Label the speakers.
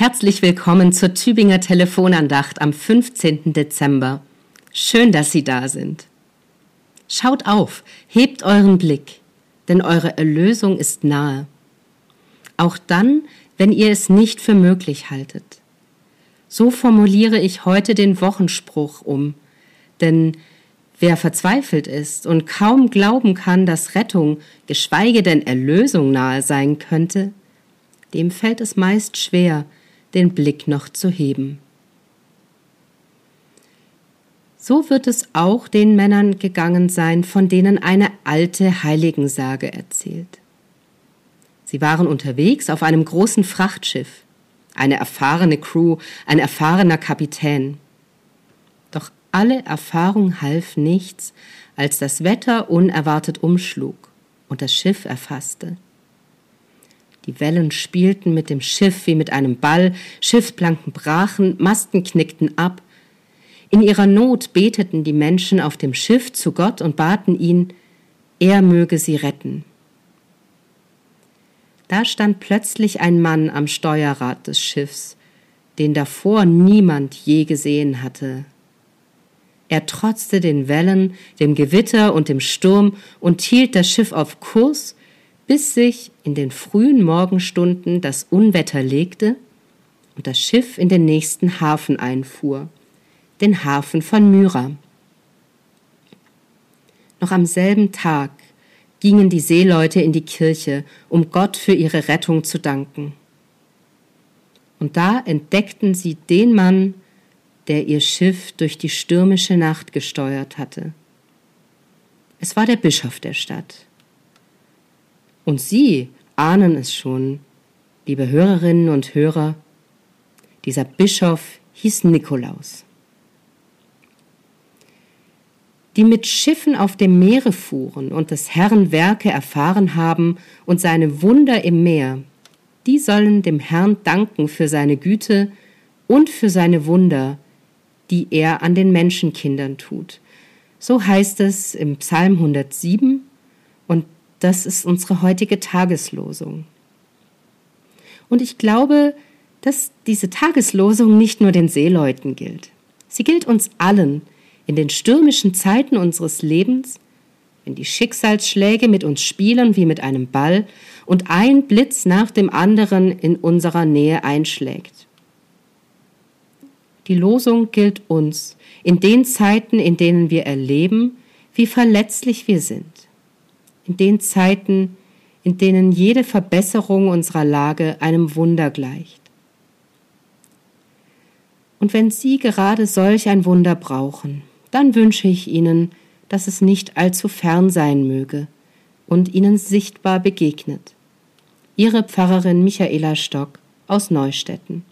Speaker 1: Herzlich willkommen zur Tübinger Telefonandacht am 15. Dezember. Schön, dass Sie da sind. Schaut auf, hebt euren Blick, denn eure Erlösung ist nahe. Auch dann, wenn ihr es nicht für möglich haltet. So formuliere ich heute den Wochenspruch um, denn wer verzweifelt ist und kaum glauben kann, dass Rettung, geschweige denn Erlösung nahe sein könnte, dem fällt es meist schwer, den Blick noch zu heben. So wird es auch den Männern gegangen sein, von denen eine alte Heiligensage erzählt. Sie waren unterwegs auf einem großen Frachtschiff, eine erfahrene Crew, ein erfahrener Kapitän. Doch alle Erfahrung half nichts, als das Wetter unerwartet umschlug und das Schiff erfasste. Die Wellen spielten mit dem Schiff wie mit einem Ball, Schiffsplanken brachen, Masten knickten ab. In ihrer Not beteten die Menschen auf dem Schiff zu Gott und baten ihn, er möge sie retten. Da stand plötzlich ein Mann am Steuerrad des Schiffs, den davor niemand je gesehen hatte. Er trotzte den Wellen, dem Gewitter und dem Sturm und hielt das Schiff auf Kurs bis sich in den frühen Morgenstunden das Unwetter legte und das Schiff in den nächsten Hafen einfuhr, den Hafen von Myra. Noch am selben Tag gingen die Seeleute in die Kirche, um Gott für ihre Rettung zu danken. Und da entdeckten sie den Mann, der ihr Schiff durch die stürmische Nacht gesteuert hatte. Es war der Bischof der Stadt. Und Sie ahnen es schon, liebe Hörerinnen und Hörer, dieser Bischof hieß Nikolaus. Die mit Schiffen auf dem Meere fuhren und des Herrn Werke erfahren haben und seine Wunder im Meer, die sollen dem Herrn danken für seine Güte und für seine Wunder, die er an den Menschenkindern tut. So heißt es im Psalm 107 und das ist unsere heutige Tageslosung. Und ich glaube, dass diese Tageslosung nicht nur den Seeleuten gilt. Sie gilt uns allen in den stürmischen Zeiten unseres Lebens, wenn die Schicksalsschläge mit uns spielen wie mit einem Ball und ein Blitz nach dem anderen in unserer Nähe einschlägt. Die Losung gilt uns in den Zeiten, in denen wir erleben, wie verletzlich wir sind in den Zeiten, in denen jede Verbesserung unserer Lage einem Wunder gleicht. Und wenn Sie gerade solch ein Wunder brauchen, dann wünsche ich Ihnen, dass es nicht allzu fern sein möge und Ihnen sichtbar begegnet. Ihre Pfarrerin Michaela Stock aus Neustetten.